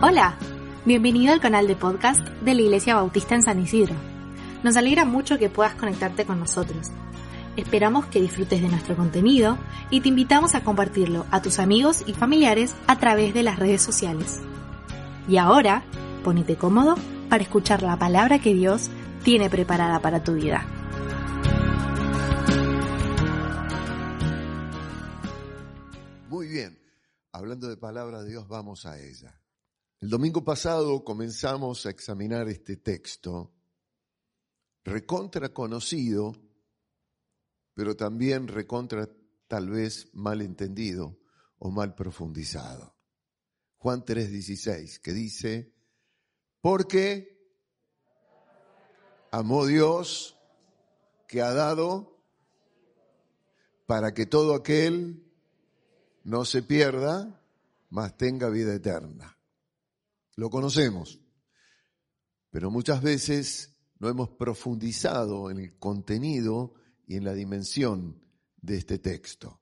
Hola, bienvenido al canal de podcast de la Iglesia Bautista en San Isidro. Nos alegra mucho que puedas conectarte con nosotros. Esperamos que disfrutes de nuestro contenido y te invitamos a compartirlo a tus amigos y familiares a través de las redes sociales. Y ahora, ponete cómodo para escuchar la palabra que Dios tiene preparada para tu vida. Muy bien, hablando de palabra de Dios, vamos a ella. El domingo pasado comenzamos a examinar este texto, recontra conocido, pero también recontra tal vez mal entendido o mal profundizado. Juan 3:16, que dice, porque amó Dios que ha dado para que todo aquel no se pierda, mas tenga vida eterna. Lo conocemos, pero muchas veces no hemos profundizado en el contenido y en la dimensión de este texto.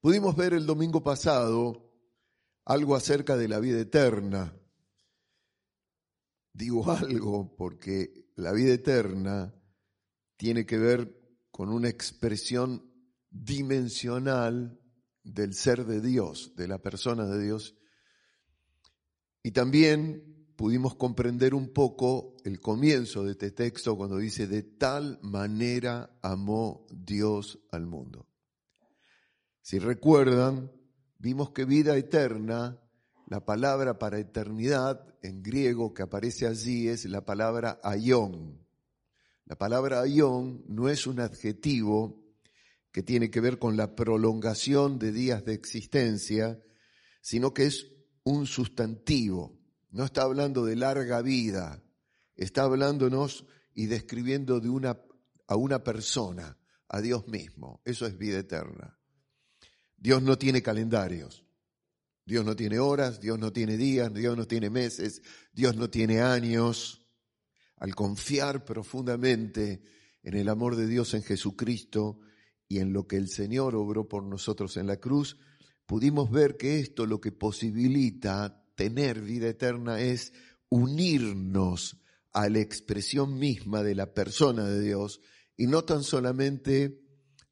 Pudimos ver el domingo pasado algo acerca de la vida eterna. Digo algo porque la vida eterna tiene que ver con una expresión dimensional del ser de Dios, de la persona de Dios. Y también pudimos comprender un poco el comienzo de este texto cuando dice, de tal manera amó Dios al mundo. Si recuerdan, vimos que vida eterna, la palabra para eternidad en griego que aparece allí es la palabra aion. La palabra aion no es un adjetivo que tiene que ver con la prolongación de días de existencia, sino que es un sustantivo. No está hablando de larga vida, está hablándonos y describiendo de una, a una persona, a Dios mismo. Eso es vida eterna. Dios no tiene calendarios. Dios no tiene horas, Dios no tiene días, Dios no tiene meses, Dios no tiene años. Al confiar profundamente en el amor de Dios en Jesucristo, y en lo que el Señor obró por nosotros en la cruz, pudimos ver que esto lo que posibilita tener vida eterna es unirnos a la expresión misma de la persona de Dios y no tan solamente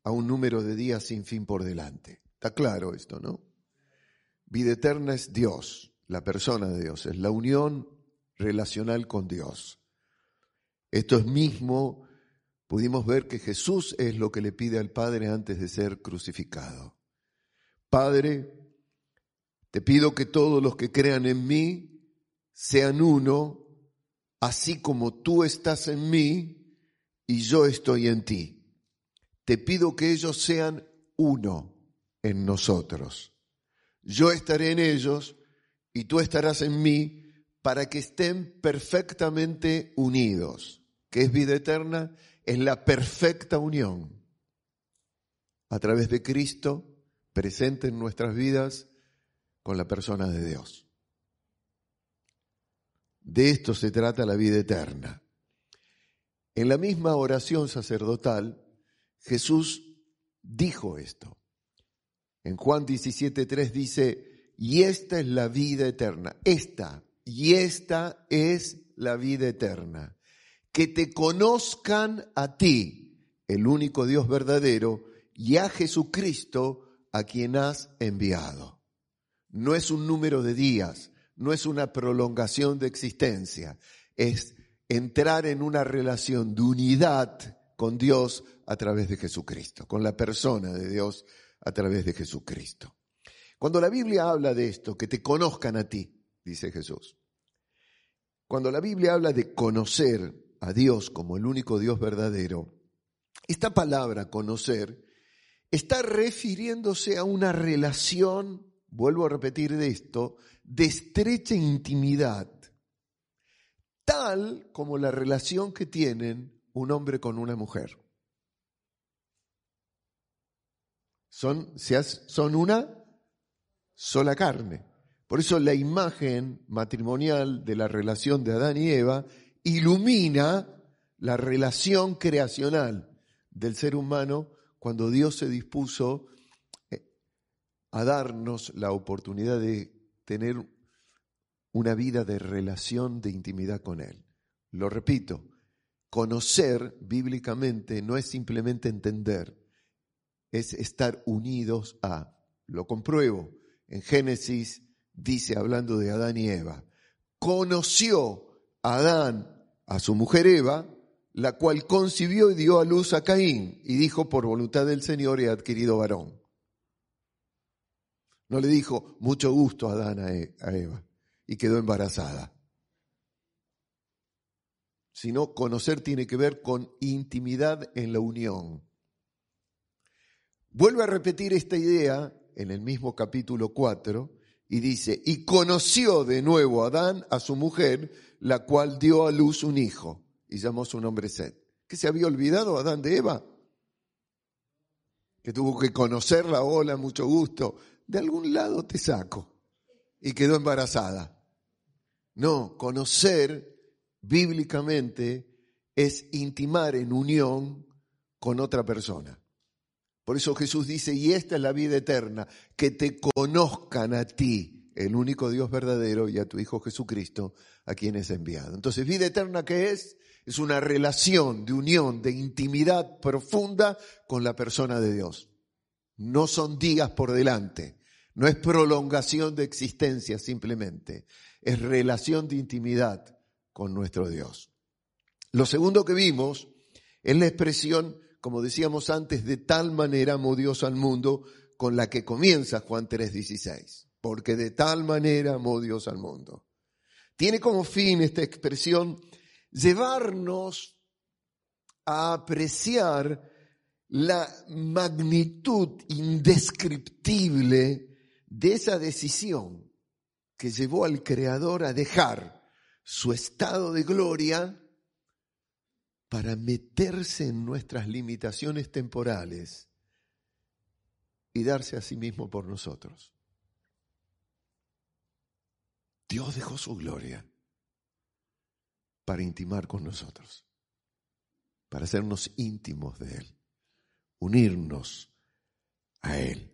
a un número de días sin fin por delante. Está claro esto, ¿no? Vida eterna es Dios, la persona de Dios, es la unión relacional con Dios. Esto es mismo pudimos ver que Jesús es lo que le pide al Padre antes de ser crucificado. Padre, te pido que todos los que crean en mí sean uno, así como tú estás en mí y yo estoy en ti. Te pido que ellos sean uno en nosotros. Yo estaré en ellos y tú estarás en mí para que estén perfectamente unidos. ¿Qué es vida eterna? es la perfecta unión a través de Cristo presente en nuestras vidas con la persona de Dios. De esto se trata la vida eterna. En la misma oración sacerdotal, Jesús dijo esto. En Juan 17.3 dice, y esta es la vida eterna, esta, y esta es la vida eterna, que te conozcan a ti, el único Dios verdadero, y a Jesucristo a quien has enviado. No es un número de días, no es una prolongación de existencia, es entrar en una relación de unidad con Dios a través de Jesucristo, con la persona de Dios a través de Jesucristo. Cuando la Biblia habla de esto, que te conozcan a ti, dice Jesús. Cuando la Biblia habla de conocer, a Dios como el único Dios verdadero, esta palabra conocer está refiriéndose a una relación, vuelvo a repetir de esto, de estrecha intimidad, tal como la relación que tienen un hombre con una mujer. Son, son una sola carne. Por eso la imagen matrimonial de la relación de Adán y Eva ilumina la relación creacional del ser humano cuando Dios se dispuso eh, a darnos la oportunidad de tener una vida de relación, de intimidad con Él. Lo repito, conocer bíblicamente no es simplemente entender, es estar unidos a. Lo compruebo. En Génesis dice, hablando de Adán y Eva, conoció Adán a su mujer Eva, la cual concibió y dio a luz a Caín, y dijo, por voluntad del Señor he adquirido varón. No le dijo, mucho gusto a Adán e, a Eva, y quedó embarazada. Sino conocer tiene que ver con intimidad en la unión. Vuelve a repetir esta idea en el mismo capítulo 4 y dice, y conoció de nuevo Adán a su mujer, la cual dio a luz un hijo y llamó su nombre Sed. ¿Que se había olvidado Adán de Eva? Que tuvo que conocerla, hola, mucho gusto. De algún lado te saco. Y quedó embarazada. No, conocer bíblicamente es intimar en unión con otra persona. Por eso Jesús dice, y esta es la vida eterna, que te conozcan a ti, el único Dios verdadero, y a tu Hijo Jesucristo, a quien es enviado. Entonces, vida eterna, ¿qué es? Es una relación de unión, de intimidad profunda con la persona de Dios. No son días por delante, no es prolongación de existencia simplemente, es relación de intimidad con nuestro Dios. Lo segundo que vimos es la expresión como decíamos antes, de tal manera amó Dios al mundo con la que comienza Juan 3:16, porque de tal manera amó Dios al mundo. Tiene como fin esta expresión llevarnos a apreciar la magnitud indescriptible de esa decisión que llevó al Creador a dejar su estado de gloria para meterse en nuestras limitaciones temporales y darse a sí mismo por nosotros. Dios dejó su gloria para intimar con nosotros, para hacernos íntimos de Él, unirnos a Él.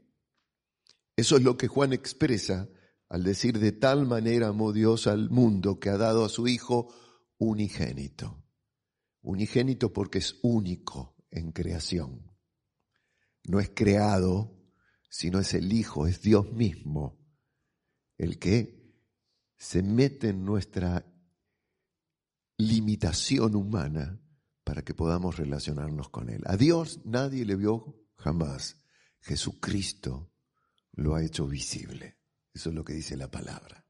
Eso es lo que Juan expresa al decir de tal manera amó Dios al mundo que ha dado a su Hijo unigénito unigénito porque es único en creación. No es creado, sino es el Hijo, es Dios mismo, el que se mete en nuestra limitación humana para que podamos relacionarnos con Él. A Dios nadie le vio jamás. Jesucristo lo ha hecho visible. Eso es lo que dice la palabra.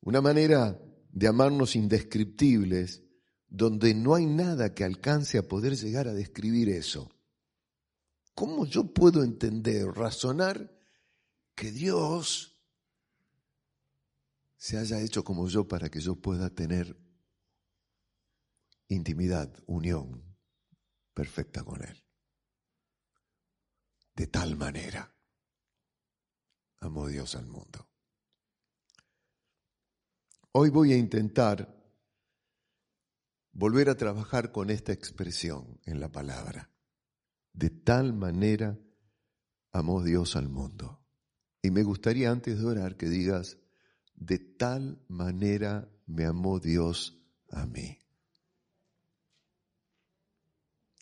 Una manera de amarnos indescriptibles donde no hay nada que alcance a poder llegar a describir eso. ¿Cómo yo puedo entender, razonar que Dios se haya hecho como yo para que yo pueda tener intimidad, unión perfecta con Él? De tal manera amó Dios al mundo. Hoy voy a intentar volver a trabajar con esta expresión en la palabra. De tal manera amó Dios al mundo. Y me gustaría antes de orar que digas, de tal manera me amó Dios a mí.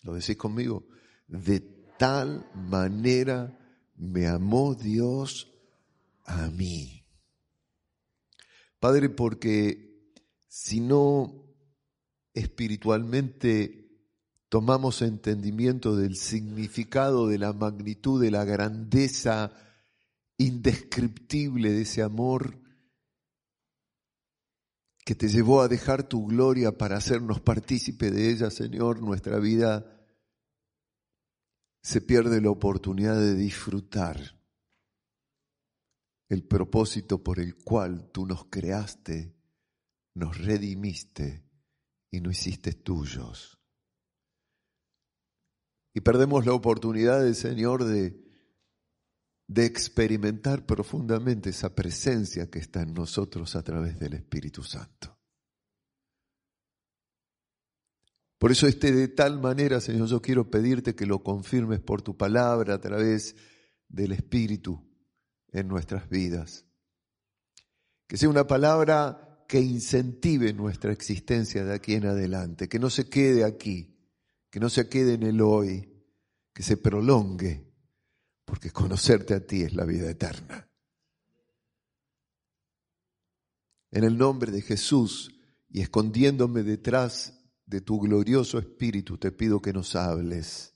¿Lo decís conmigo? De tal manera me amó Dios a mí. Padre, porque si no espiritualmente tomamos entendimiento del significado, de la magnitud, de la grandeza indescriptible de ese amor que te llevó a dejar tu gloria para hacernos partícipe de ella, Señor, nuestra vida se pierde la oportunidad de disfrutar el propósito por el cual tú nos creaste, nos redimiste y no hiciste tuyos. Y perdemos la oportunidad Señor de, de experimentar profundamente esa presencia que está en nosotros a través del Espíritu Santo. Por eso este de tal manera, Señor, yo quiero pedirte que lo confirmes por tu palabra a través del Espíritu en nuestras vidas. Que sea una palabra que incentive nuestra existencia de aquí en adelante, que no se quede aquí, que no se quede en el hoy, que se prolongue, porque conocerte a ti es la vida eterna. En el nombre de Jesús y escondiéndome detrás de tu glorioso Espíritu, te pido que nos hables.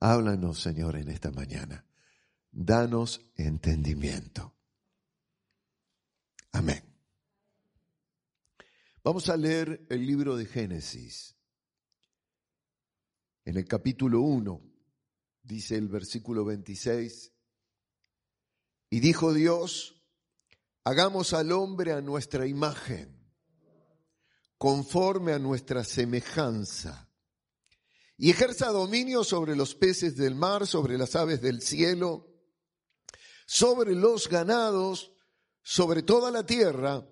Háblanos, Señor, en esta mañana. Danos entendimiento. Amén. Vamos a leer el libro de Génesis. En el capítulo 1 dice el versículo 26, y dijo Dios, hagamos al hombre a nuestra imagen, conforme a nuestra semejanza, y ejerza dominio sobre los peces del mar, sobre las aves del cielo, sobre los ganados, sobre toda la tierra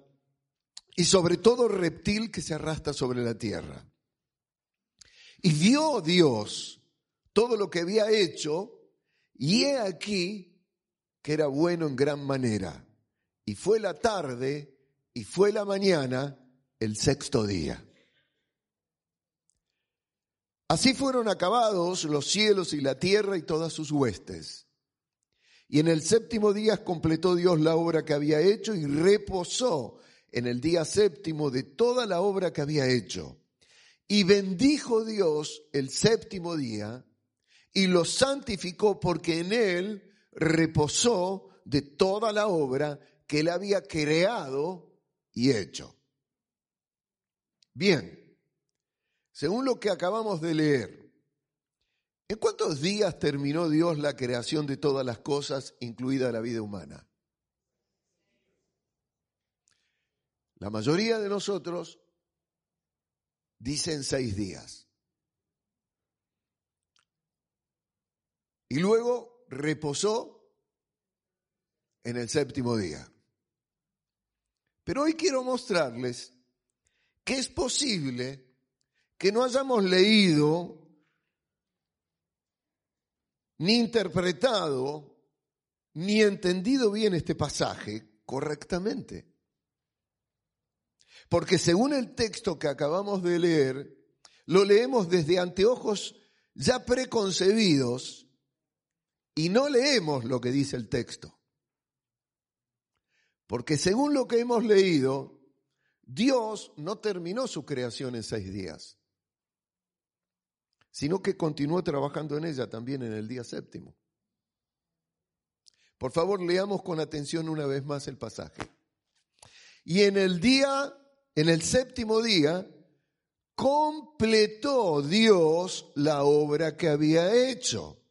y sobre todo reptil que se arrastra sobre la tierra. Y vio Dios todo lo que había hecho, y he aquí que era bueno en gran manera. Y fue la tarde y fue la mañana el sexto día. Así fueron acabados los cielos y la tierra y todas sus huestes. Y en el séptimo día completó Dios la obra que había hecho y reposó en el día séptimo de toda la obra que había hecho. Y bendijo Dios el séptimo día y lo santificó porque en él reposó de toda la obra que él había creado y hecho. Bien, según lo que acabamos de leer, ¿en cuántos días terminó Dios la creación de todas las cosas, incluida la vida humana? La mayoría de nosotros dicen seis días. Y luego reposó en el séptimo día. Pero hoy quiero mostrarles que es posible que no hayamos leído ni interpretado ni entendido bien este pasaje correctamente. Porque según el texto que acabamos de leer, lo leemos desde anteojos ya preconcebidos y no leemos lo que dice el texto. Porque según lo que hemos leído, Dios no terminó su creación en seis días, sino que continuó trabajando en ella también en el día séptimo. Por favor, leamos con atención una vez más el pasaje. Y en el día, en el séptimo día, completó Dios la obra que había hecho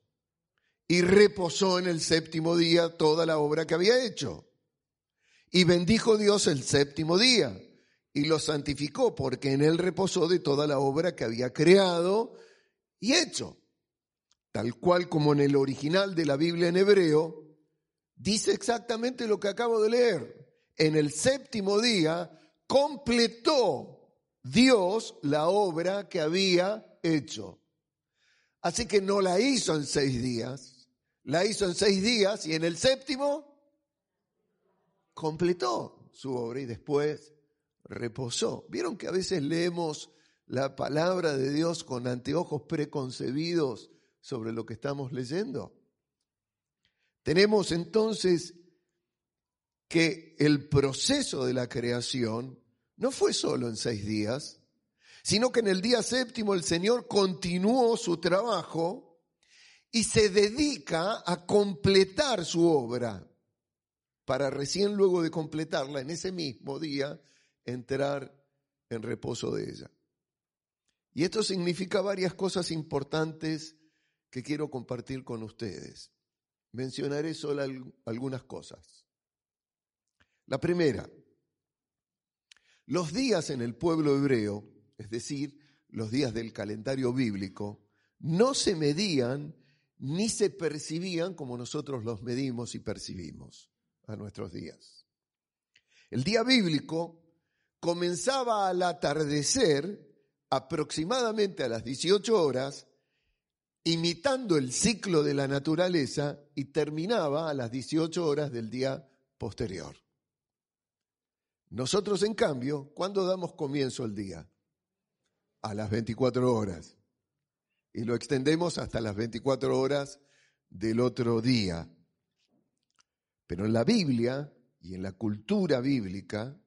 y reposó en el séptimo día toda la obra que había hecho. Y bendijo Dios el séptimo día y lo santificó porque en él reposó de toda la obra que había creado y hecho. Tal cual como en el original de la Biblia en hebreo, dice exactamente lo que acabo de leer. En el séptimo día completó Dios la obra que había hecho. Así que no la hizo en seis días, la hizo en seis días y en el séptimo completó su obra y después reposó. ¿Vieron que a veces leemos la palabra de Dios con anteojos preconcebidos sobre lo que estamos leyendo? Tenemos entonces que el proceso de la creación no fue solo en seis días, sino que en el día séptimo el Señor continuó su trabajo y se dedica a completar su obra para recién luego de completarla en ese mismo día entrar en reposo de ella. Y esto significa varias cosas importantes que quiero compartir con ustedes. Mencionaré solo algunas cosas. La primera, los días en el pueblo hebreo, es decir, los días del calendario bíblico, no se medían ni se percibían como nosotros los medimos y percibimos a nuestros días. El día bíblico comenzaba al atardecer aproximadamente a las 18 horas, imitando el ciclo de la naturaleza y terminaba a las 18 horas del día posterior. Nosotros, en cambio, ¿cuándo damos comienzo al día? A las 24 horas. Y lo extendemos hasta las 24 horas del otro día. Pero en la Biblia y en la cultura bíblica,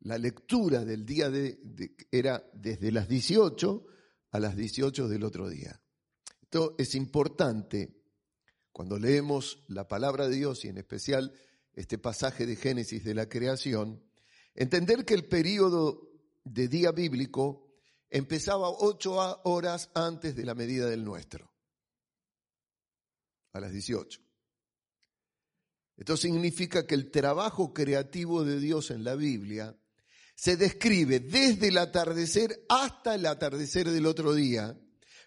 la lectura del día de, era desde las 18 a las 18 del otro día. Esto es importante cuando leemos la palabra de Dios y en especial este pasaje de Génesis de la creación, entender que el periodo de día bíblico empezaba ocho horas antes de la medida del nuestro, a las 18. Esto significa que el trabajo creativo de Dios en la Biblia se describe desde el atardecer hasta el atardecer del otro día,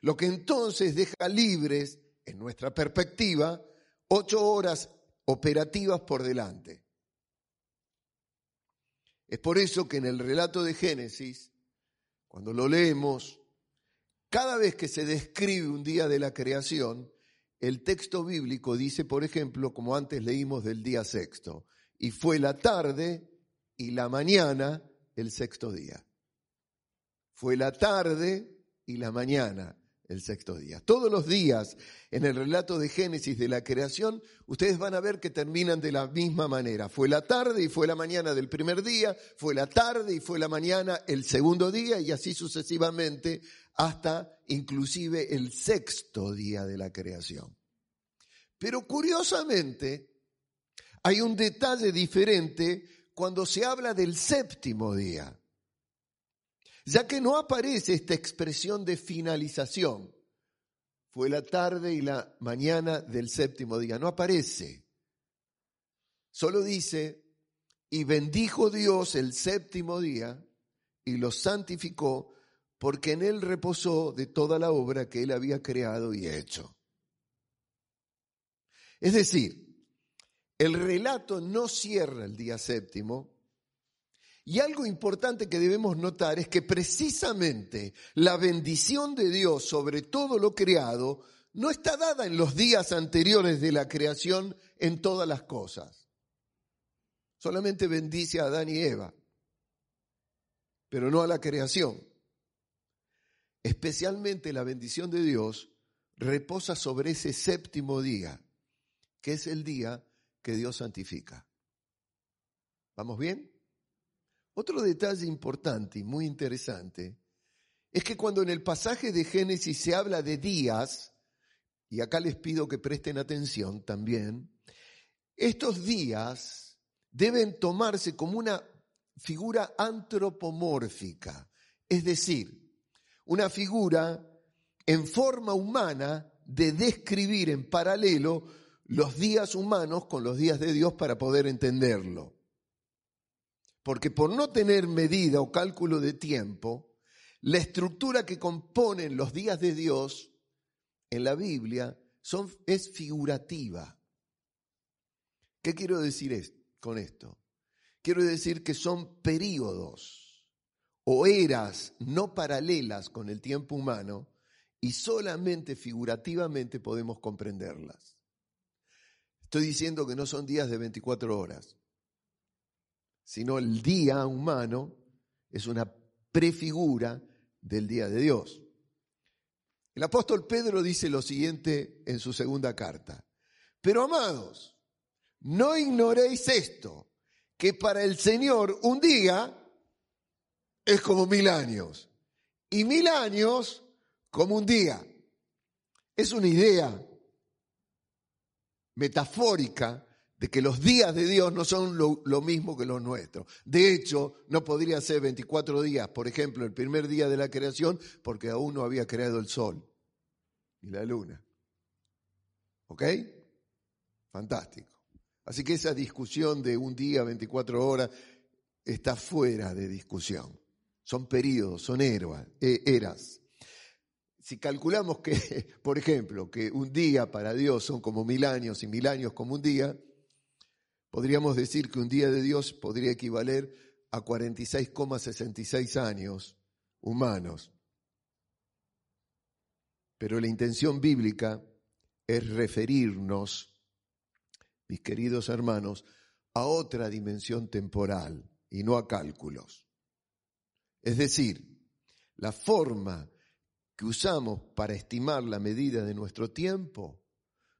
lo que entonces deja libres, en nuestra perspectiva, ocho horas operativas por delante. Es por eso que en el relato de Génesis, cuando lo leemos, cada vez que se describe un día de la creación, el texto bíblico dice, por ejemplo, como antes leímos del día sexto, y fue la tarde y la mañana el sexto día. Fue la tarde y la mañana el sexto día. Todos los días en el relato de Génesis de la creación, ustedes van a ver que terminan de la misma manera. Fue la tarde y fue la mañana del primer día, fue la tarde y fue la mañana el segundo día y así sucesivamente hasta inclusive el sexto día de la creación. Pero curiosamente, hay un detalle diferente cuando se habla del séptimo día ya que no aparece esta expresión de finalización. Fue la tarde y la mañana del séptimo día, no aparece. Solo dice, y bendijo Dios el séptimo día y lo santificó porque en él reposó de toda la obra que él había creado y hecho. Es decir, el relato no cierra el día séptimo, y algo importante que debemos notar es que precisamente la bendición de Dios sobre todo lo creado no está dada en los días anteriores de la creación en todas las cosas. Solamente bendice a Adán y Eva, pero no a la creación. Especialmente la bendición de Dios reposa sobre ese séptimo día, que es el día que Dios santifica. ¿Vamos bien? Otro detalle importante y muy interesante es que cuando en el pasaje de Génesis se habla de días, y acá les pido que presten atención también, estos días deben tomarse como una figura antropomórfica, es decir, una figura en forma humana de describir en paralelo los días humanos con los días de Dios para poder entenderlo. Porque por no tener medida o cálculo de tiempo, la estructura que componen los días de Dios en la Biblia es figurativa. ¿Qué quiero decir con esto? Quiero decir que son periodos o eras no paralelas con el tiempo humano y solamente figurativamente podemos comprenderlas. Estoy diciendo que no son días de 24 horas sino el día humano es una prefigura del día de Dios. El apóstol Pedro dice lo siguiente en su segunda carta. Pero amados, no ignoréis esto, que para el Señor un día es como mil años y mil años como un día. Es una idea metafórica de que los días de Dios no son lo, mismo que los nuestros. De hecho, no podría ser 24 días, por ejemplo, el primer día de la creación, porque aún no había creado el sol y la luna. ¿Ok? Fantástico. Así que esa discusión de un día, 24 horas, está fuera de discusión. Son periodos, son e, eras. Si calculamos que, por ejemplo, que un día para Dios son como mil años y mil años como un día, Podríamos decir que un día de Dios podría equivaler a 46,66 años humanos. Pero la intención bíblica es referirnos, mis queridos hermanos, a otra dimensión temporal y no a cálculos. Es decir, la forma que usamos para estimar la medida de nuestro tiempo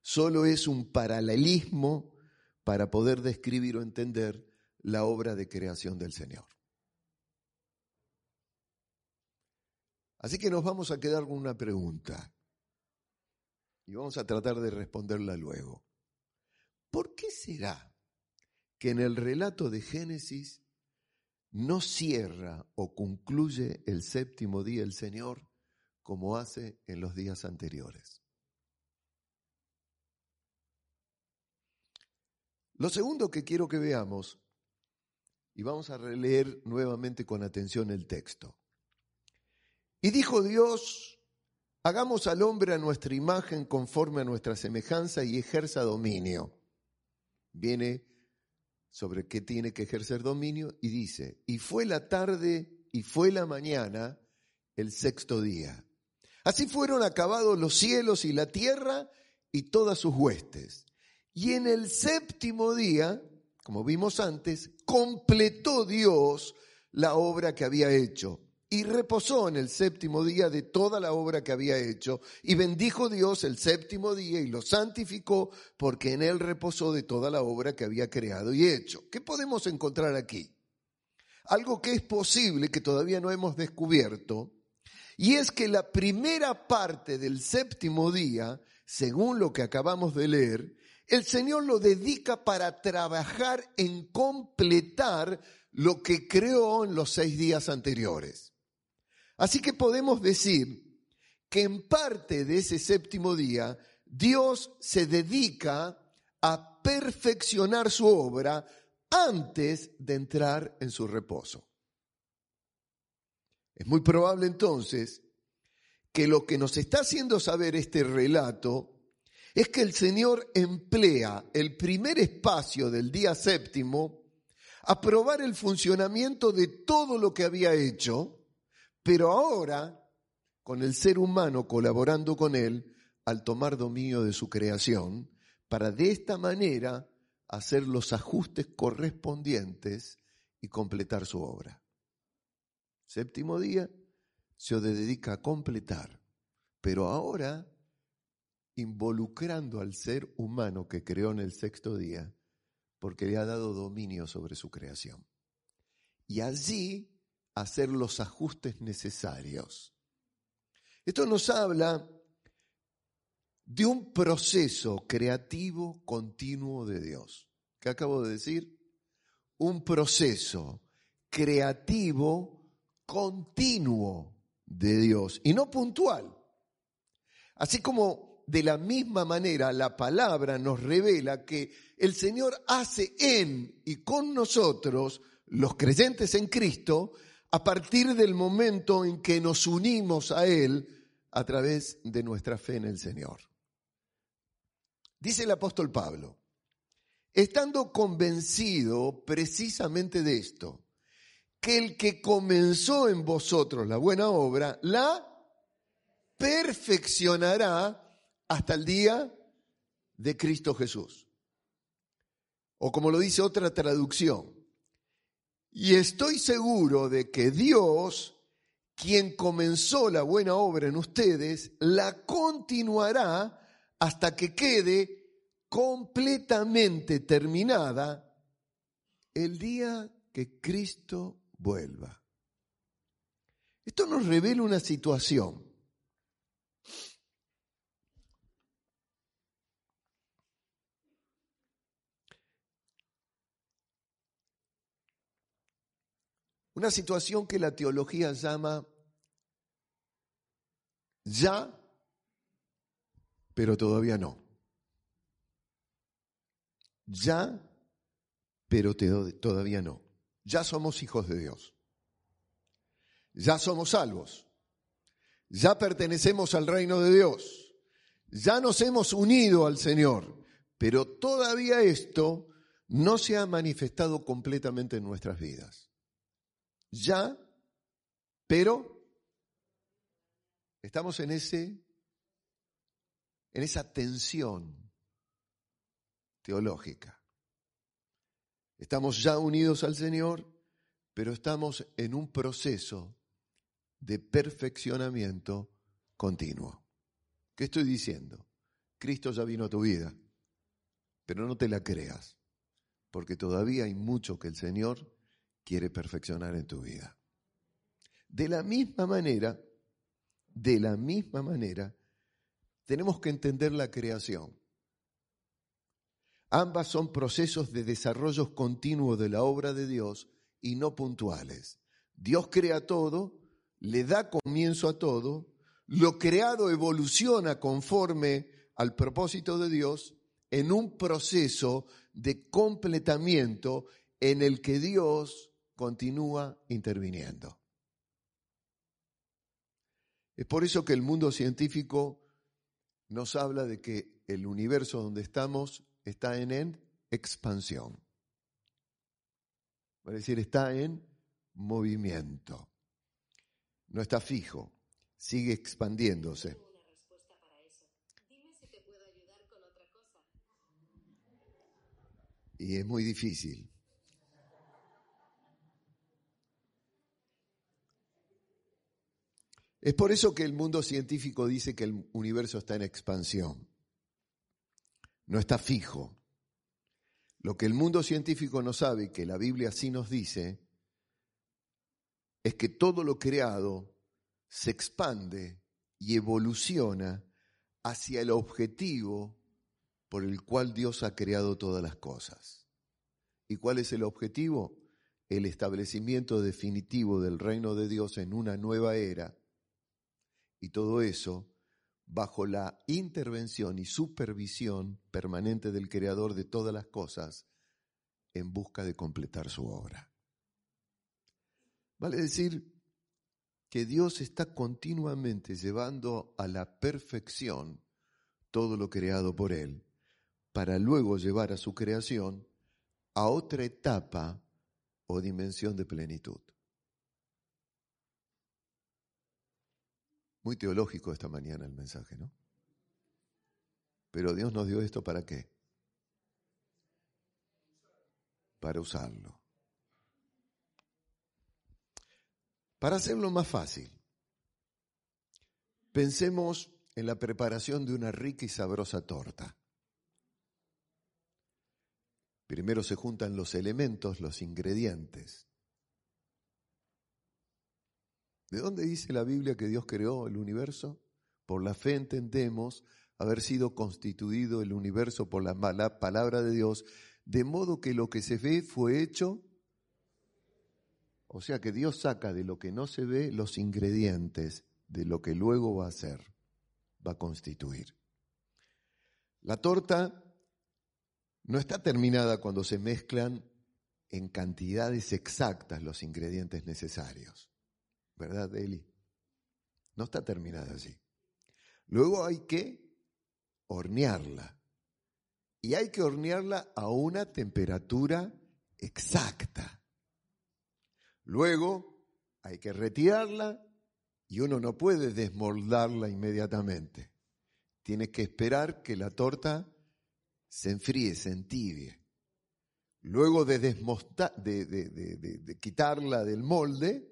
solo es un paralelismo para poder describir o entender la obra de creación del Señor. Así que nos vamos a quedar con una pregunta y vamos a tratar de responderla luego. ¿Por qué será que en el relato de Génesis no cierra o concluye el séptimo día el Señor como hace en los días anteriores? Lo segundo que quiero que veamos, y vamos a releer nuevamente con atención el texto, y dijo Dios, hagamos al hombre a nuestra imagen conforme a nuestra semejanza y ejerza dominio. Viene sobre qué tiene que ejercer dominio y dice, y fue la tarde y fue la mañana el sexto día. Así fueron acabados los cielos y la tierra y todas sus huestes. Y en el séptimo día, como vimos antes, completó Dios la obra que había hecho y reposó en el séptimo día de toda la obra que había hecho, y bendijo Dios el séptimo día y lo santificó, porque en él reposó de toda la obra que había creado y hecho. ¿Qué podemos encontrar aquí? Algo que es posible, que todavía no hemos descubierto, y es que la primera parte del séptimo día, según lo que acabamos de leer, el Señor lo dedica para trabajar en completar lo que creó en los seis días anteriores. Así que podemos decir que en parte de ese séptimo día Dios se dedica a perfeccionar su obra antes de entrar en su reposo. Es muy probable entonces que lo que nos está haciendo saber este relato es que el Señor emplea el primer espacio del día séptimo a probar el funcionamiento de todo lo que había hecho pero ahora, con el ser humano colaborando con él, al tomar dominio de su creación, para de esta manera hacer los ajustes correspondientes y completar su obra. Séptimo día se dedica a completar, pero ahora involucrando al ser humano que creó en el sexto día, porque le ha dado dominio sobre su creación. Y allí hacer los ajustes necesarios. Esto nos habla de un proceso creativo continuo de Dios. ¿Qué acabo de decir? Un proceso creativo continuo de Dios y no puntual. Así como de la misma manera la palabra nos revela que el Señor hace en y con nosotros, los creyentes en Cristo, a partir del momento en que nos unimos a Él a través de nuestra fe en el Señor. Dice el apóstol Pablo, estando convencido precisamente de esto, que el que comenzó en vosotros la buena obra, la perfeccionará hasta el día de Cristo Jesús. O como lo dice otra traducción, y estoy seguro de que Dios, quien comenzó la buena obra en ustedes, la continuará hasta que quede completamente terminada el día que Cristo vuelva. Esto nos revela una situación Una situación que la teología llama ya, pero todavía no. Ya, pero todavía no. Ya somos hijos de Dios. Ya somos salvos. Ya pertenecemos al reino de Dios. Ya nos hemos unido al Señor. Pero todavía esto no se ha manifestado completamente en nuestras vidas ya, pero estamos en ese en esa tensión teológica. Estamos ya unidos al Señor, pero estamos en un proceso de perfeccionamiento continuo. ¿Qué estoy diciendo? Cristo ya vino a tu vida, pero no te la creas, porque todavía hay mucho que el Señor quiere perfeccionar en tu vida. De la misma manera, de la misma manera, tenemos que entender la creación. Ambas son procesos de desarrollo continuo de la obra de Dios y no puntuales. Dios crea todo, le da comienzo a todo, lo creado evoluciona conforme al propósito de Dios en un proceso de completamiento en el que Dios continúa interviniendo. Es por eso que el mundo científico nos habla de que el universo donde estamos está en, expansión. Es decir, está en movimiento. No está fijo, sigue expandiéndose. Y es muy difícil. Es por eso que el mundo científico dice que el universo está en expansión no está fijo. Lo que el mundo científico no sabe, que la Biblia sí nos dice, es que todo lo creado se expande y evoluciona hacia el objetivo por el cual Dios ha creado todas las cosas. ¿Y cuál es el objetivo? El establecimiento definitivo del reino de Dios en una nueva era. Y todo eso bajo la intervención y supervisión permanente del Creador de todas las cosas en busca de completar su obra. Vale decir que Dios está continuamente llevando a la perfección todo lo creado por Él, para luego llevar a su creación a otra etapa o dimensión de plenitud. Muy teológico esta mañana el mensaje, ¿no? Pero Dios nos dio esto para qué? Para usarlo. Para hacerlo más fácil, pensemos en la preparación de una rica y sabrosa torta. Primero se juntan los elementos, los ingredientes. ¿De dónde dice la Biblia que Dios creó el universo? Por la fe entendemos haber sido constituido el universo por la palabra de Dios, de modo que lo que se ve fue hecho. O sea que Dios saca de lo que no se ve los ingredientes de lo que luego va a ser, va a constituir. La torta no está terminada cuando se mezclan en cantidades exactas los ingredientes necesarios. ¿Verdad, Eli? No está terminada así. Luego hay que hornearla. Y hay que hornearla a una temperatura exacta. Luego hay que retirarla y uno no puede desmoldarla inmediatamente. Tiene que esperar que la torta se enfríe, se entibie. Luego de, de quitarla del molde,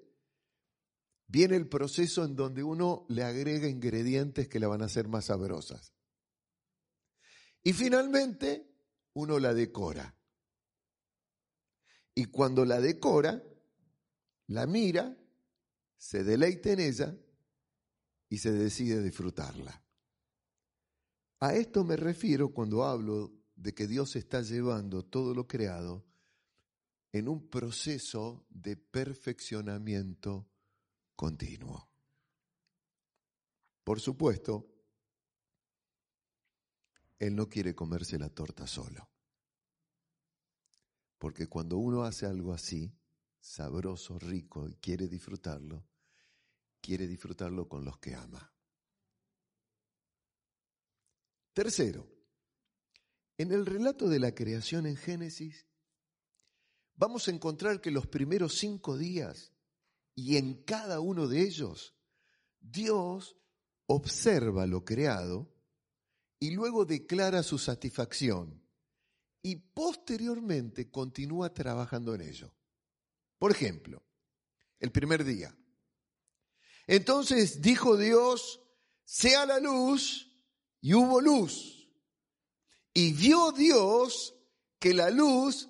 viene el proceso en donde uno le agrega ingredientes que la van a hacer más sabrosas. Y finalmente, uno la decora. Y cuando la decora, la mira, se deleita en ella y se decide disfrutarla. A esto me refiero cuando hablo de que Dios está llevando todo lo creado en un proceso de perfeccionamiento continuo. Por supuesto, Él no quiere comerse la torta solo. Porque cuando uno hace algo así, sabroso, rico, y quiere disfrutarlo, quiere disfrutarlo con los que ama. Tercero, en el relato de la creación en Génesis, vamos a encontrar que los primeros cinco días y en cada uno de ellos, Dios observa lo creado y luego declara su satisfacción y posteriormente continúa trabajando en ello. Por ejemplo, el primer día. Entonces dijo Dios, sea la luz, y hubo luz. Y vio Dios que la luz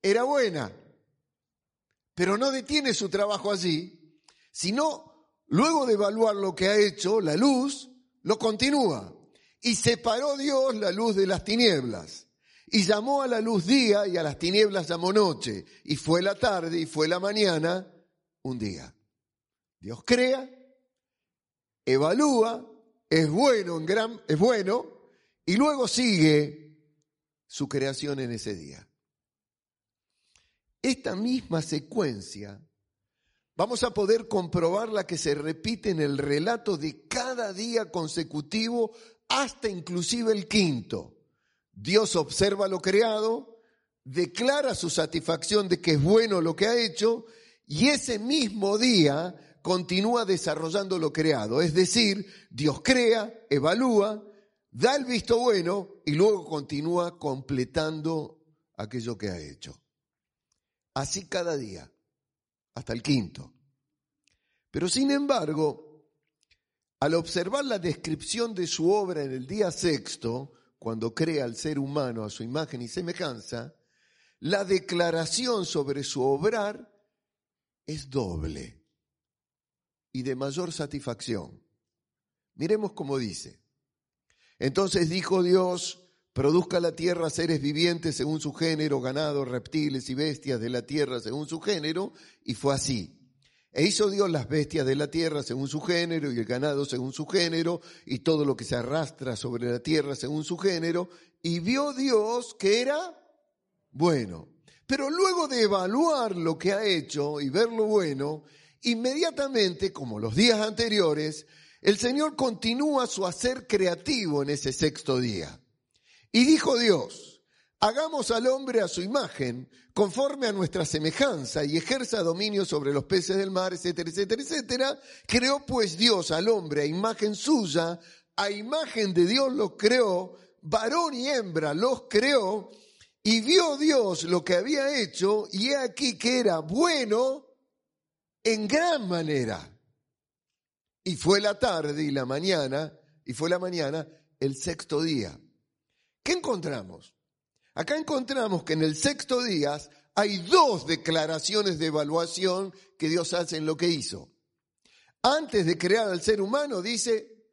era buena. Pero no detiene su trabajo allí, sino luego de evaluar lo que ha hecho, la luz, lo continúa. Y separó Dios la luz de las tinieblas. Y llamó a la luz día y a las tinieblas llamó noche. Y fue la tarde y fue la mañana un día. Dios crea, evalúa, es bueno, en gran, es bueno, y luego sigue su creación en ese día. Esta misma secuencia vamos a poder comprobarla que se repite en el relato de cada día consecutivo hasta inclusive el quinto. Dios observa lo creado, declara su satisfacción de que es bueno lo que ha hecho y ese mismo día continúa desarrollando lo creado. Es decir, Dios crea, evalúa, da el visto bueno y luego continúa completando aquello que ha hecho. Así cada día, hasta el quinto. Pero sin embargo, al observar la descripción de su obra en el día sexto, cuando crea al ser humano a su imagen y semejanza, la declaración sobre su obrar es doble y de mayor satisfacción. Miremos cómo dice. Entonces dijo Dios, produzca la tierra seres vivientes según su género, ganado, reptiles y bestias de la tierra según su género, y fue así. E hizo Dios las bestias de la tierra según su género y el ganado según su género y todo lo que se arrastra sobre la tierra según su género. Y vio Dios que era bueno. Pero luego de evaluar lo que ha hecho y ver lo bueno, inmediatamente, como los días anteriores, el Señor continúa su hacer creativo en ese sexto día. Y dijo Dios, Hagamos al hombre a su imagen, conforme a nuestra semejanza, y ejerza dominio sobre los peces del mar, etcétera, etcétera, etcétera. Creó pues Dios al hombre a imagen suya, a imagen de Dios los creó, varón y hembra los creó, y vio Dios lo que había hecho, y he aquí que era bueno en gran manera. Y fue la tarde y la mañana, y fue la mañana el sexto día. ¿Qué encontramos? Acá encontramos que en el sexto día hay dos declaraciones de evaluación que Dios hace en lo que hizo. Antes de crear al ser humano, dice,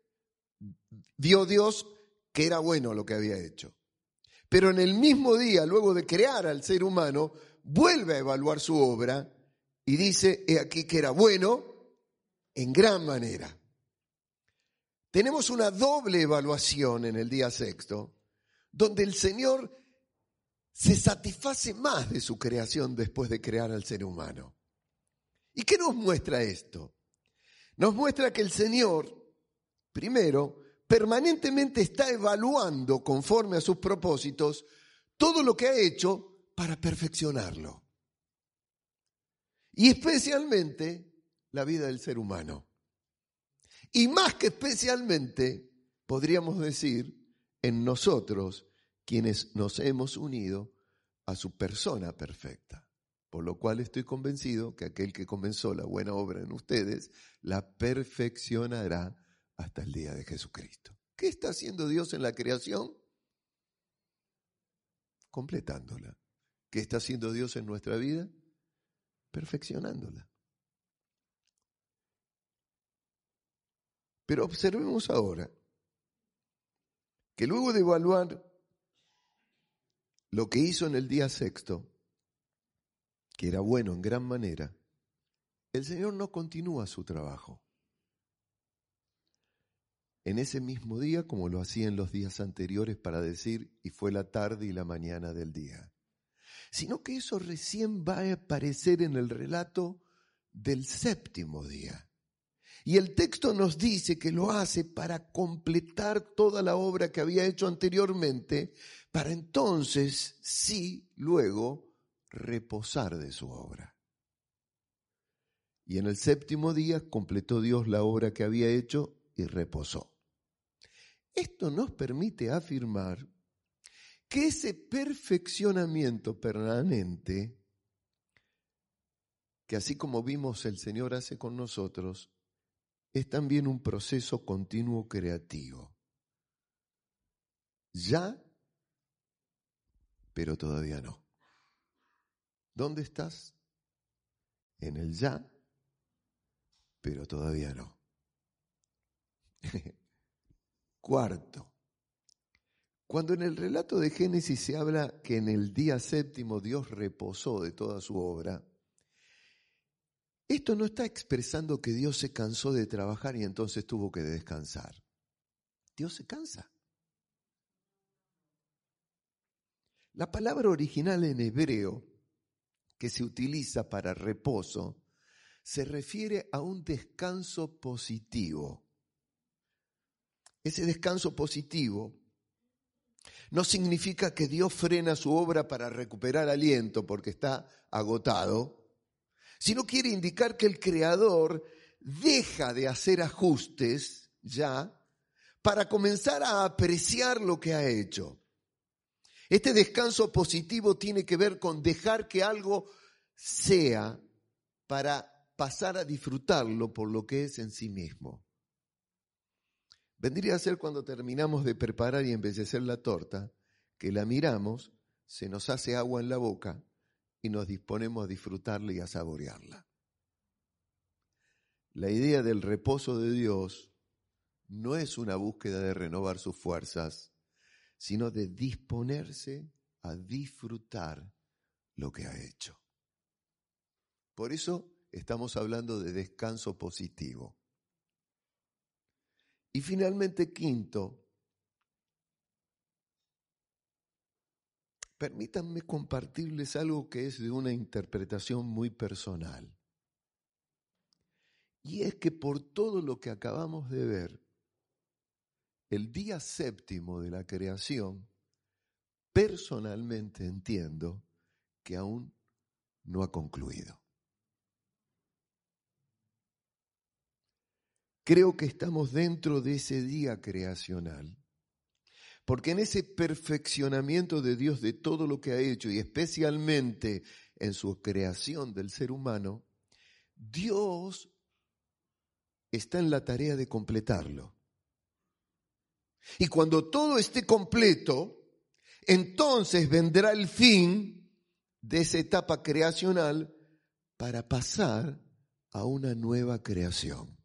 vio Dios que era bueno lo que había hecho. Pero en el mismo día, luego de crear al ser humano, vuelve a evaluar su obra y dice, he aquí que era bueno en gran manera. Tenemos una doble evaluación en el día sexto, donde el Señor se satisface más de su creación después de crear al ser humano. ¿Y qué nos muestra esto? Nos muestra que el Señor, primero, permanentemente está evaluando conforme a sus propósitos todo lo que ha hecho para perfeccionarlo. Y especialmente la vida del ser humano. Y más que especialmente, podríamos decir, en nosotros, quienes nos hemos unido a su persona perfecta. Por lo cual estoy convencido que aquel que comenzó la buena obra en ustedes la perfeccionará hasta el día de Jesucristo. ¿Qué está haciendo Dios en la creación? Completándola. ¿Qué está haciendo Dios en nuestra vida? Perfeccionándola. Pero observemos ahora que luego de evaluar lo que hizo en el día sexto, que era bueno en gran manera, el Señor no continúa su trabajo. En ese mismo día, como lo hacía en los días anteriores para decir, y fue la tarde y la mañana del día, sino que eso recién va a aparecer en el relato del séptimo día. Y el texto nos dice que lo hace para completar toda la obra que había hecho anteriormente, para entonces sí luego reposar de su obra. Y en el séptimo día completó Dios la obra que había hecho y reposó. Esto nos permite afirmar que ese perfeccionamiento permanente que así como vimos el Señor hace con nosotros, es también un proceso continuo creativo. Ya, pero todavía no. ¿Dónde estás? En el ya, pero todavía no. Cuarto, cuando en el relato de Génesis se habla que en el día séptimo Dios reposó de toda su obra, esto no está expresando que Dios se cansó de trabajar y entonces tuvo que descansar. Dios se cansa. La palabra original en hebreo que se utiliza para reposo se refiere a un descanso positivo. Ese descanso positivo no significa que Dios frena su obra para recuperar aliento porque está agotado, sino quiere indicar que el Creador deja de hacer ajustes ya para comenzar a apreciar lo que ha hecho. Este descanso positivo tiene que ver con dejar que algo sea para pasar a disfrutarlo por lo que es en sí mismo. Vendría a ser cuando terminamos de preparar y embellecer la torta, que la miramos, se nos hace agua en la boca y nos disponemos a disfrutarla y a saborearla. La idea del reposo de Dios no es una búsqueda de renovar sus fuerzas, sino de disponerse a disfrutar lo que ha hecho. Por eso estamos hablando de descanso positivo. Y finalmente, quinto, permítanme compartirles algo que es de una interpretación muy personal. Y es que por todo lo que acabamos de ver, el día séptimo de la creación, personalmente entiendo que aún no ha concluido. Creo que estamos dentro de ese día creacional, porque en ese perfeccionamiento de Dios de todo lo que ha hecho y especialmente en su creación del ser humano, Dios está en la tarea de completarlo. Y cuando todo esté completo, entonces vendrá el fin de esa etapa creacional para pasar a una nueva creación.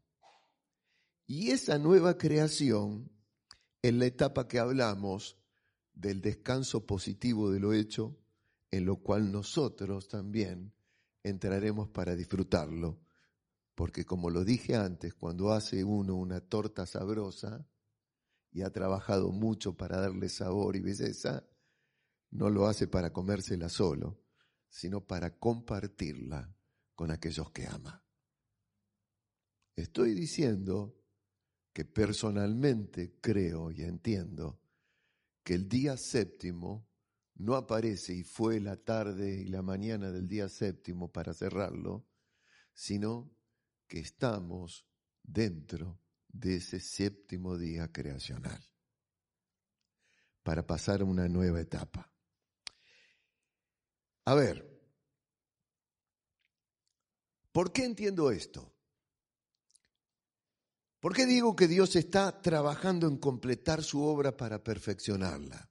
Y esa nueva creación, en la etapa que hablamos del descanso positivo de lo hecho, en lo cual nosotros también entraremos para disfrutarlo. Porque como lo dije antes, cuando hace uno una torta sabrosa, y ha trabajado mucho para darle sabor y belleza, no lo hace para comérsela solo, sino para compartirla con aquellos que ama. Estoy diciendo que personalmente creo y entiendo que el día séptimo no aparece y fue la tarde y la mañana del día séptimo para cerrarlo, sino que estamos dentro de ese séptimo día creacional para pasar a una nueva etapa. A ver, ¿por qué entiendo esto? ¿Por qué digo que Dios está trabajando en completar su obra para perfeccionarla?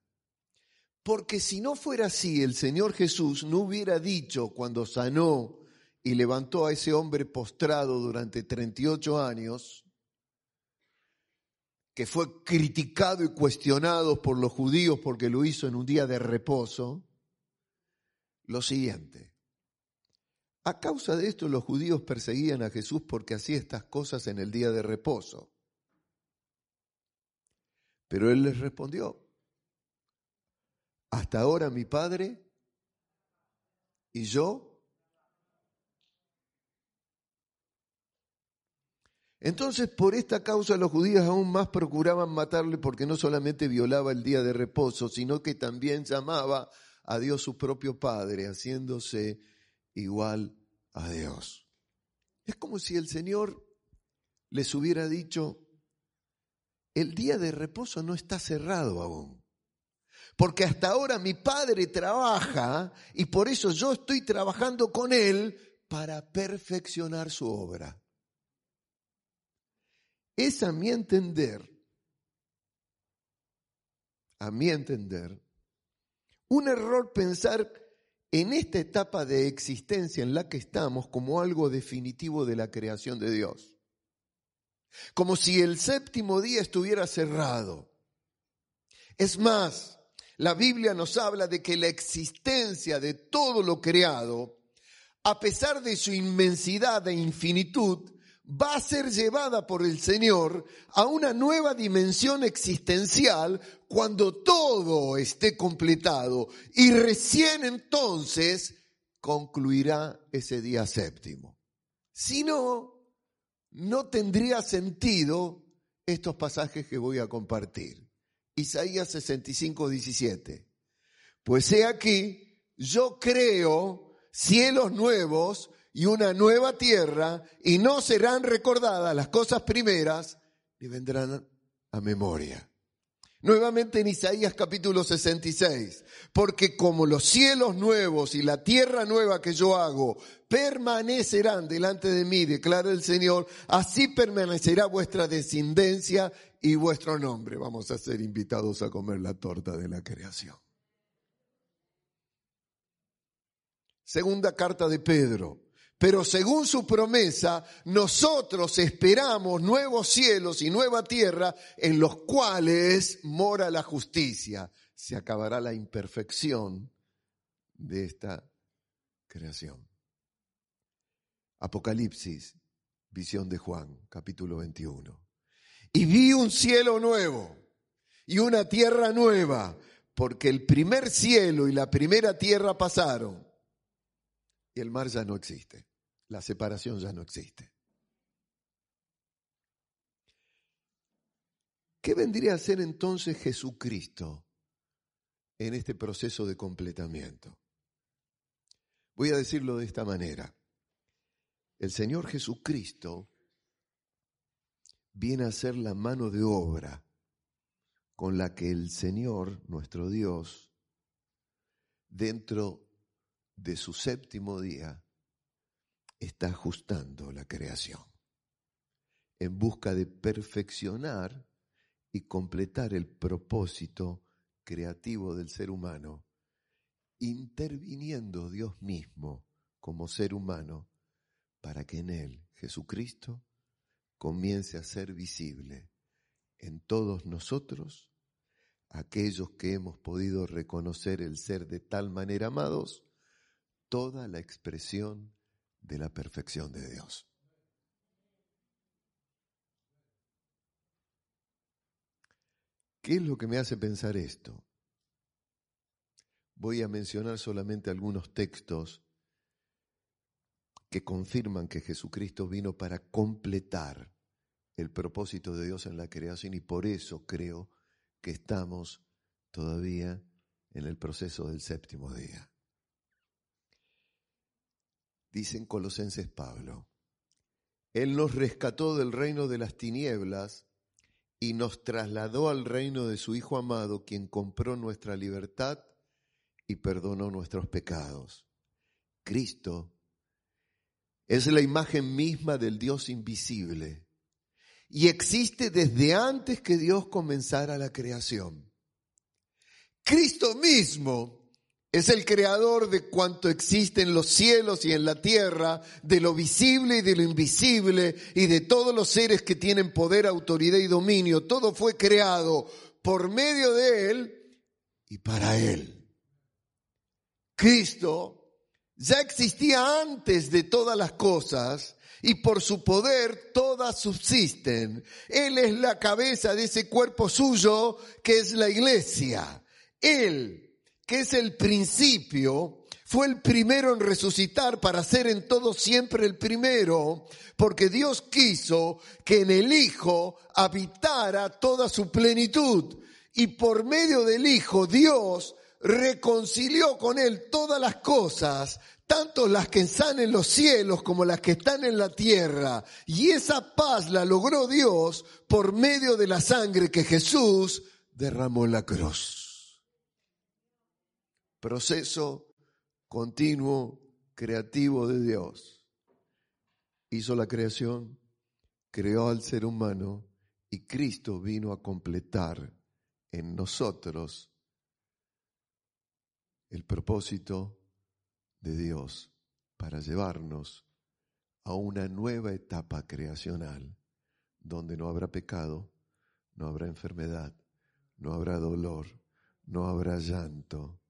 Porque si no fuera así, el Señor Jesús no hubiera dicho cuando sanó y levantó a ese hombre postrado durante 38 años, que fue criticado y cuestionado por los judíos porque lo hizo en un día de reposo, lo siguiente. A causa de esto los judíos perseguían a Jesús porque hacía estas cosas en el día de reposo. Pero él les respondió, hasta ahora mi Padre y yo Entonces, por esta causa los judíos aún más procuraban matarle porque no solamente violaba el día de reposo, sino que también llamaba a Dios su propio Padre, haciéndose igual a Dios. Es como si el Señor les hubiera dicho, el día de reposo no está cerrado aún, porque hasta ahora mi Padre trabaja y por eso yo estoy trabajando con Él para perfeccionar su obra. Es a mi entender, a mi entender, un error pensar en esta etapa de existencia en la que estamos como algo definitivo de la creación de Dios. Como si el séptimo día estuviera cerrado. Es más, la Biblia nos habla de que la existencia de todo lo creado, a pesar de su inmensidad e infinitud, va a ser llevada por el Señor a una nueva dimensión existencial cuando todo esté completado y recién entonces concluirá ese día séptimo. Si no, no tendría sentido estos pasajes que voy a compartir. Isaías 65, 17. Pues he aquí, yo creo cielos nuevos y una nueva tierra, y no serán recordadas las cosas primeras, ni vendrán a memoria. Nuevamente en Isaías capítulo 66, porque como los cielos nuevos y la tierra nueva que yo hago permanecerán delante de mí, declara el Señor, así permanecerá vuestra descendencia y vuestro nombre. Vamos a ser invitados a comer la torta de la creación. Segunda carta de Pedro, pero según su promesa, nosotros esperamos nuevos cielos y nueva tierra en los cuales mora la justicia. Se acabará la imperfección de esta creación. Apocalipsis, visión de Juan, capítulo 21. Y vi un cielo nuevo y una tierra nueva, porque el primer cielo y la primera tierra pasaron y el mar ya no existe la separación ya no existe. ¿Qué vendría a ser entonces Jesucristo en este proceso de completamiento? Voy a decirlo de esta manera. El Señor Jesucristo viene a ser la mano de obra con la que el Señor, nuestro Dios, dentro de su séptimo día, está ajustando la creación. En busca de perfeccionar y completar el propósito creativo del ser humano, interviniendo Dios mismo como ser humano para que en Él, Jesucristo, comience a ser visible en todos nosotros, aquellos que hemos podido reconocer el ser de tal manera amados, toda la expresión de la perfección de Dios. ¿Qué es lo que me hace pensar esto? Voy a mencionar solamente algunos textos que confirman que Jesucristo vino para completar el propósito de Dios en la creación y por eso creo que estamos todavía en el proceso del séptimo día. Dicen Colosenses Pablo. Él nos rescató del reino de las tinieblas y nos trasladó al reino de su Hijo amado, quien compró nuestra libertad y perdonó nuestros pecados. Cristo es la imagen misma del Dios invisible y existe desde antes que Dios comenzara la creación. Cristo mismo es el creador de cuanto existe en los cielos y en la tierra, de lo visible y de lo invisible, y de todos los seres que tienen poder, autoridad y dominio. Todo fue creado por medio de Él y para Él. Cristo ya existía antes de todas las cosas y por su poder todas subsisten. Él es la cabeza de ese cuerpo suyo que es la iglesia. Él que es el principio, fue el primero en resucitar para ser en todo siempre el primero, porque Dios quiso que en el Hijo habitara toda su plenitud. Y por medio del Hijo Dios reconcilió con Él todas las cosas, tanto las que están en los cielos como las que están en la tierra. Y esa paz la logró Dios por medio de la sangre que Jesús derramó en la cruz proceso continuo creativo de Dios. hizo la creación, creó al ser humano y Cristo vino a completar en nosotros el propósito de Dios para llevarnos a una nueva etapa creacional donde no habrá pecado, no habrá enfermedad, no habrá dolor, no habrá llanto,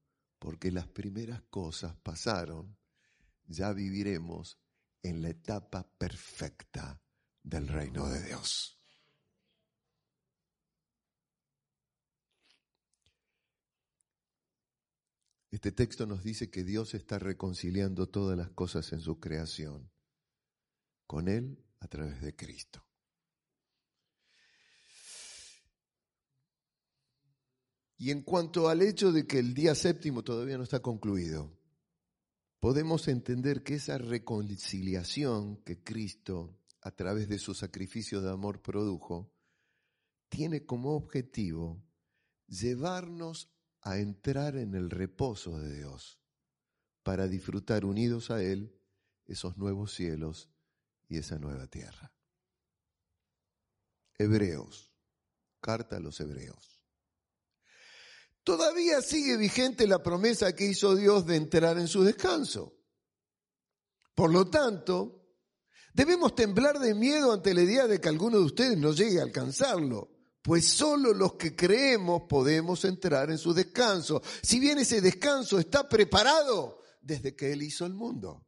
porque las primeras cosas pasaron, ya viviremos en la etapa perfecta del reino de Dios. Este texto nos dice que Dios está reconciliando todas las cosas en su creación, con Él a través de Cristo. Y en cuanto al hecho de que el día séptimo todavía no está concluido, podemos entender que esa reconciliación que Cristo, a través de su sacrificio de amor, produjo, tiene como objetivo llevarnos a entrar en el reposo de Dios para disfrutar unidos a Él esos nuevos cielos y esa nueva tierra. Hebreos, carta a los Hebreos. Todavía sigue vigente la promesa que hizo Dios de entrar en su descanso. Por lo tanto, debemos temblar de miedo ante la idea de que alguno de ustedes no llegue a alcanzarlo, pues solo los que creemos podemos entrar en su descanso, si bien ese descanso está preparado desde que Él hizo el mundo.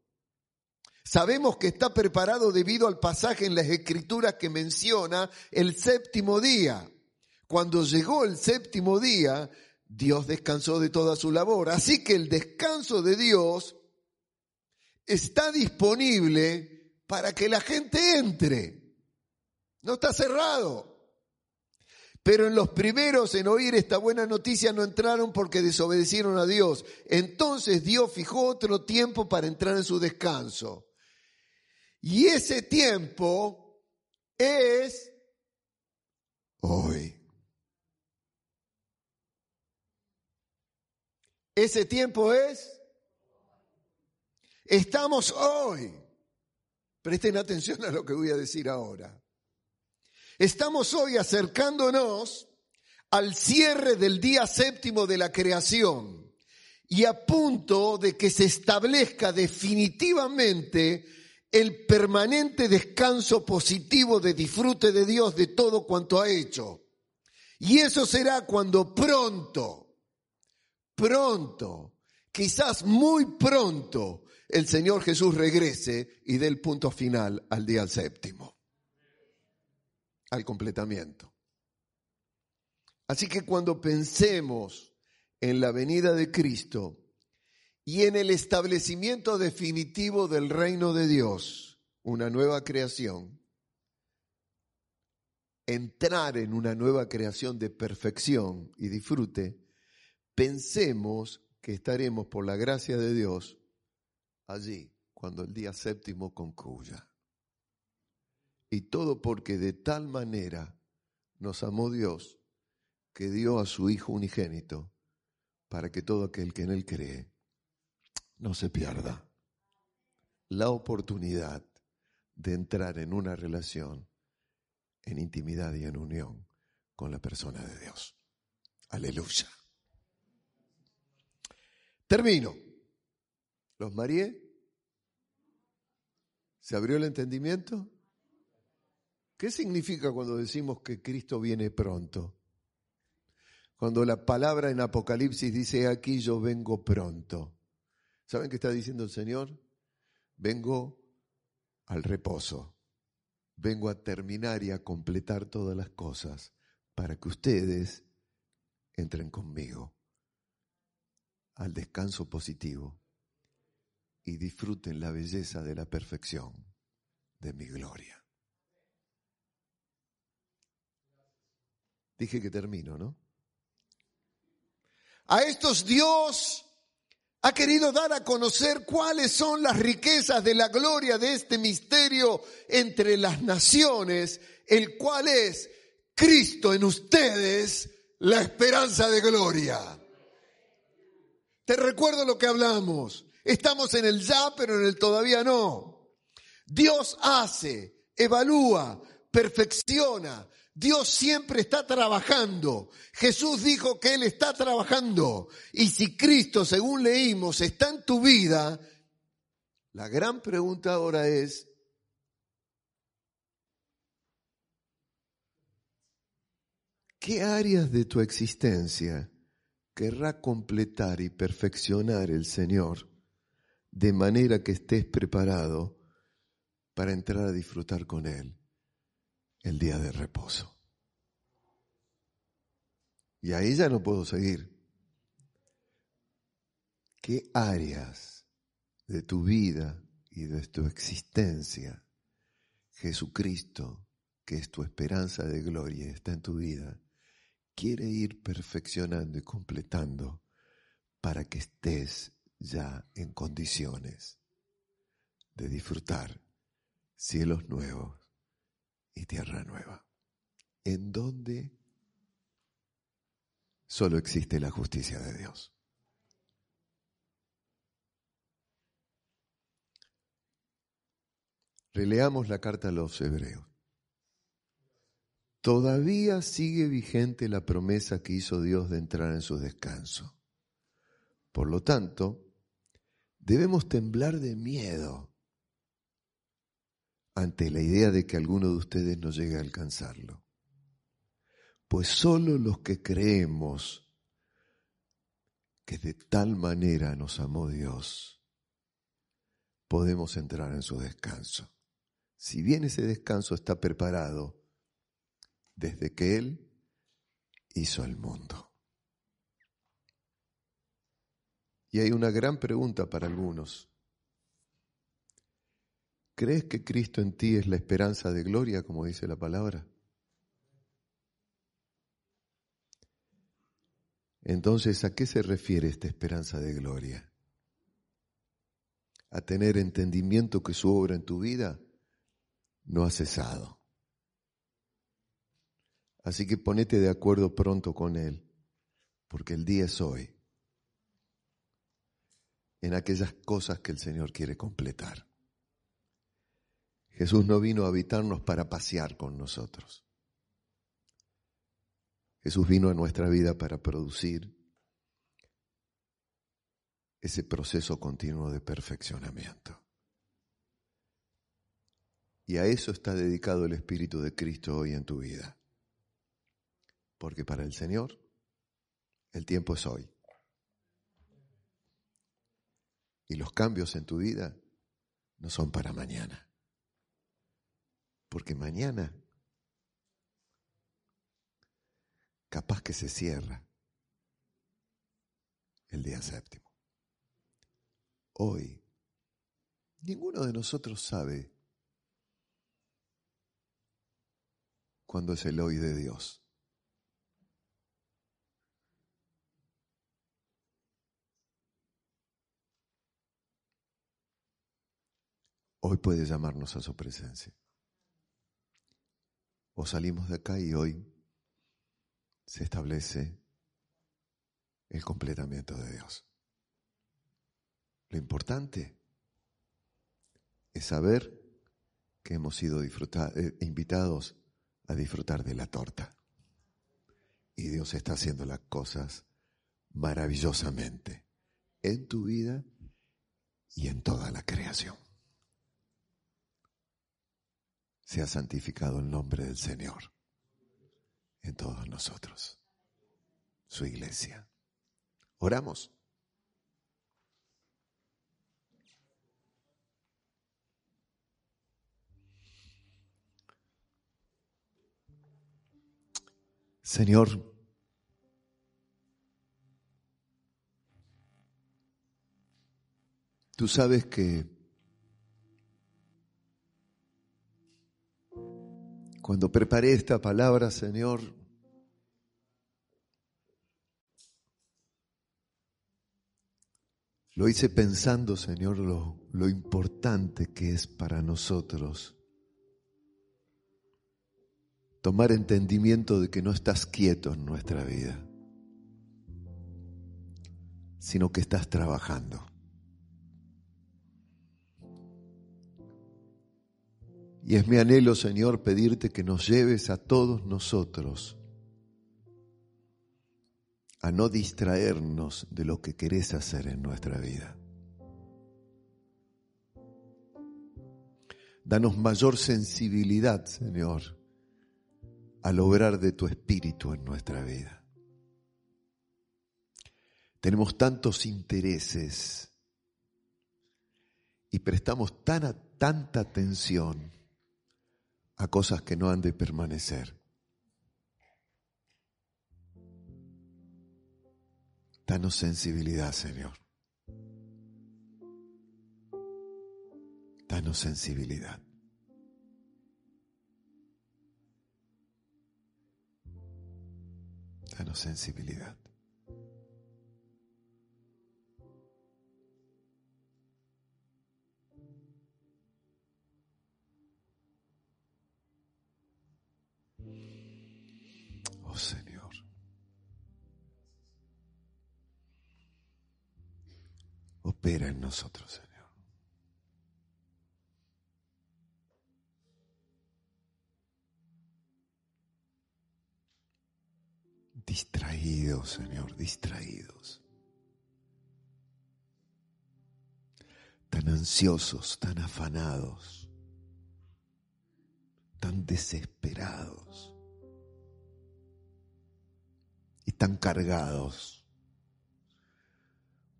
Sabemos que está preparado debido al pasaje en las escrituras que menciona el séptimo día. Cuando llegó el séptimo día, Dios descansó de toda su labor. Así que el descanso de Dios está disponible para que la gente entre. No está cerrado. Pero en los primeros en oír esta buena noticia no entraron porque desobedecieron a Dios. Entonces Dios fijó otro tiempo para entrar en su descanso. Y ese tiempo es hoy. Ese tiempo es... Estamos hoy. Presten atención a lo que voy a decir ahora. Estamos hoy acercándonos al cierre del día séptimo de la creación y a punto de que se establezca definitivamente el permanente descanso positivo de disfrute de Dios de todo cuanto ha hecho. Y eso será cuando pronto, pronto, quizás muy pronto, el Señor Jesús regrese y dé el punto final al día séptimo, al completamiento. Así que cuando pensemos en la venida de Cristo y en el establecimiento definitivo del reino de Dios, una nueva creación, entrar en una nueva creación de perfección y disfrute, pensemos que estaremos por la gracia de Dios allí cuando el día séptimo concluya. Y todo porque de tal manera nos amó Dios que dio a su Hijo unigénito para que todo aquel que en Él cree no se pierda la oportunidad de entrar en una relación en intimidad y en unión con la persona de Dios. Aleluya. Termino. ¿Los marié? ¿Se abrió el entendimiento? ¿Qué significa cuando decimos que Cristo viene pronto? Cuando la palabra en Apocalipsis dice aquí yo vengo pronto. ¿Saben qué está diciendo el Señor? Vengo al reposo. Vengo a terminar y a completar todas las cosas para que ustedes entren conmigo al descanso positivo y disfruten la belleza de la perfección de mi gloria. Dije que termino, ¿no? A estos Dios ha querido dar a conocer cuáles son las riquezas de la gloria de este misterio entre las naciones, el cual es Cristo en ustedes, la esperanza de gloria. Te recuerdo lo que hablamos. Estamos en el ya, pero en el todavía no. Dios hace, evalúa, perfecciona. Dios siempre está trabajando. Jesús dijo que Él está trabajando. Y si Cristo, según leímos, está en tu vida, la gran pregunta ahora es, ¿qué áreas de tu existencia querrá completar y perfeccionar el Señor de manera que estés preparado para entrar a disfrutar con Él el día de reposo. Y ahí ya no puedo seguir. ¿Qué áreas de tu vida y de tu existencia Jesucristo, que es tu esperanza de gloria, está en tu vida, quiere ir perfeccionando y completando para que estés ya en condiciones de disfrutar cielos nuevos y tierra nueva, en donde solo existe la justicia de Dios. Releamos la carta a los hebreos. Todavía sigue vigente la promesa que hizo Dios de entrar en su descanso. Por lo tanto, debemos temblar de miedo ante la idea de que alguno de ustedes no llegue a alcanzarlo. Pues solo los que creemos que de tal manera nos amó Dios, podemos entrar en su descanso. Si bien ese descanso está preparado desde que Él hizo el mundo. Y hay una gran pregunta para algunos. ¿Crees que Cristo en ti es la esperanza de gloria, como dice la palabra? Entonces, ¿a qué se refiere esta esperanza de gloria? A tener entendimiento que su obra en tu vida no ha cesado. Así que ponete de acuerdo pronto con Él, porque el día es hoy, en aquellas cosas que el Señor quiere completar. Jesús no vino a habitarnos para pasear con nosotros. Jesús vino a nuestra vida para producir ese proceso continuo de perfeccionamiento. Y a eso está dedicado el Espíritu de Cristo hoy en tu vida. Porque para el Señor el tiempo es hoy. Y los cambios en tu vida no son para mañana porque mañana capaz que se cierra el día séptimo. Hoy, ninguno de nosotros sabe cuándo es el hoy de Dios. Hoy puede llamarnos a su presencia o salimos de acá y hoy se establece el completamiento de Dios. Lo importante es saber que hemos sido eh, invitados a disfrutar de la torta. Y Dios está haciendo las cosas maravillosamente en tu vida y en toda la creación sea santificado el nombre del Señor en todos nosotros, su iglesia. Oramos. Señor, tú sabes que Cuando preparé esta palabra, Señor, lo hice pensando, Señor, lo, lo importante que es para nosotros tomar entendimiento de que no estás quieto en nuestra vida, sino que estás trabajando. Y es mi anhelo, Señor, pedirte que nos lleves a todos nosotros a no distraernos de lo que querés hacer en nuestra vida. Danos mayor sensibilidad, Señor, al obrar de tu espíritu en nuestra vida. Tenemos tantos intereses y prestamos tan tanta atención a cosas que no han de permanecer. Danos sensibilidad, Señor. Danos sensibilidad. Danos sensibilidad. Oh Señor. Opera en nosotros, Señor. Distraídos, Señor, distraídos. Tan ansiosos, tan afanados, tan desesperados tan cargados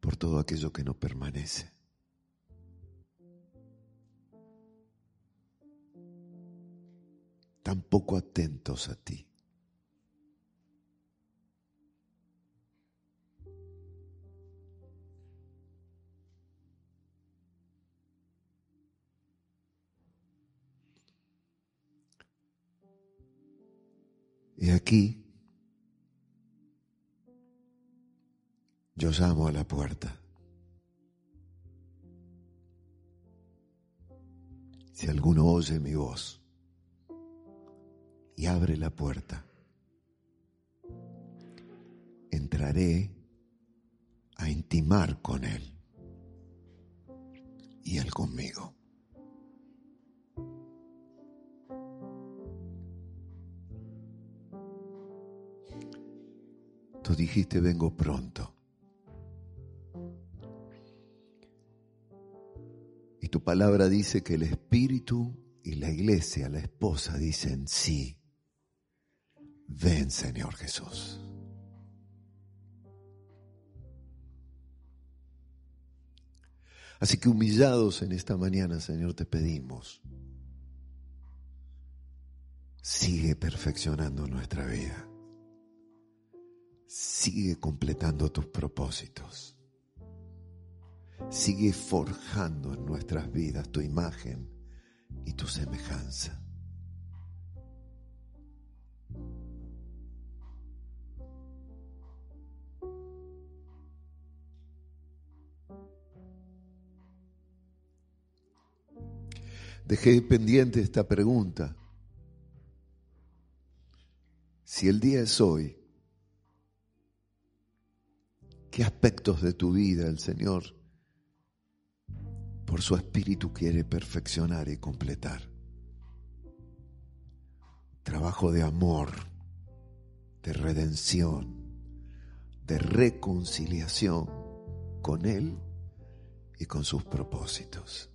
por todo aquello que no permanece. Tan poco atentos a ti. Y aquí yo llamo a la puerta. Si alguno oye mi voz y abre la puerta, entraré a intimar con él y él conmigo. Tú dijiste, vengo pronto. Tu palabra dice que el Espíritu y la iglesia, la esposa, dicen, sí, ven Señor Jesús. Así que humillados en esta mañana, Señor, te pedimos, sigue perfeccionando nuestra vida sigue completando tus propósitos. Sigue forjando en nuestras vidas tu imagen y tu semejanza. Dejé pendiente esta pregunta. Si el día es hoy, qué aspectos de tu vida el Señor por su espíritu quiere perfeccionar y completar. Trabajo de amor, de redención, de reconciliación con Él y con sus propósitos.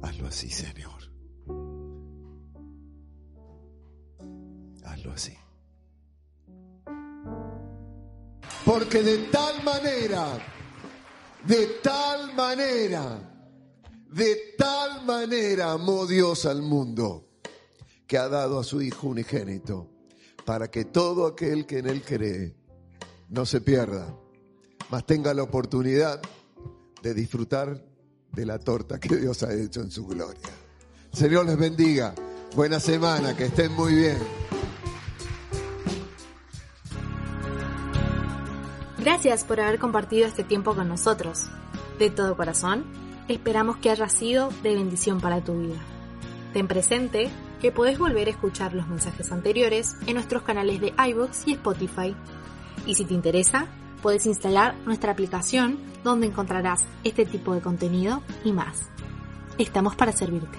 Hazlo así, Señor. así. Porque de tal manera, de tal manera, de tal manera amó Dios al mundo, que ha dado a su Hijo unigénito, para que todo aquel que en Él cree no se pierda, mas tenga la oportunidad de disfrutar de la torta que Dios ha hecho en su gloria. Señor les bendiga. Buena semana, que estén muy bien. Gracias por haber compartido este tiempo con nosotros. De todo corazón, esperamos que haya sido de bendición para tu vida. Ten presente que podés volver a escuchar los mensajes anteriores en nuestros canales de iVoox y Spotify. Y si te interesa, Puedes instalar nuestra aplicación donde encontrarás este tipo de contenido y más. Estamos para servirte.